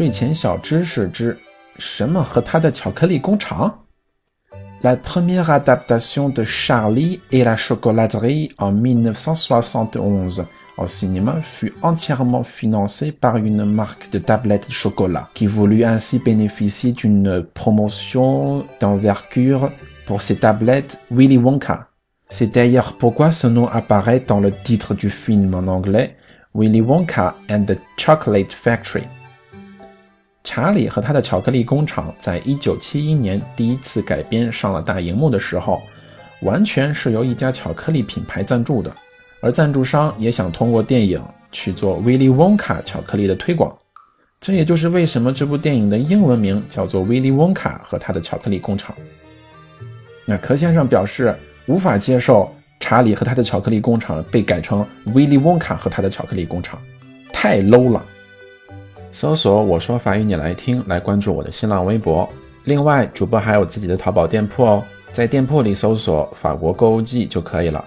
睡前小知识之什么和他的巧克力工厂？La première adaptation de Charlie et la chocolaterie en 1971 au cinéma fut entièrement financée par une marque de tablettes chocolat qui voulut ainsi bénéficier d'une promotion d'envergure pour ses tablettes Willy Wonka. C'est d'ailleurs pourquoi ce nom apparaît dans le titre du film en anglais Willy Wonka and the Chocolate Factory。 查理和他的巧克力工厂在一九七一年第一次改编上了大荧幕的时候，完全是由一家巧克力品牌赞助的，而赞助商也想通过电影去做威利翁卡巧克力的推广。这也就是为什么这部电影的英文名叫做《威利翁卡和他的巧克力工厂》。那柯先生表示无法接受。查理和他的巧克力工厂被改成威利翁卡和他的巧克力工厂，太 low 了。搜索我说法语你来听，来关注我的新浪微博。另外，主播还有自己的淘宝店铺哦，在店铺里搜索“法国购物记”就可以了。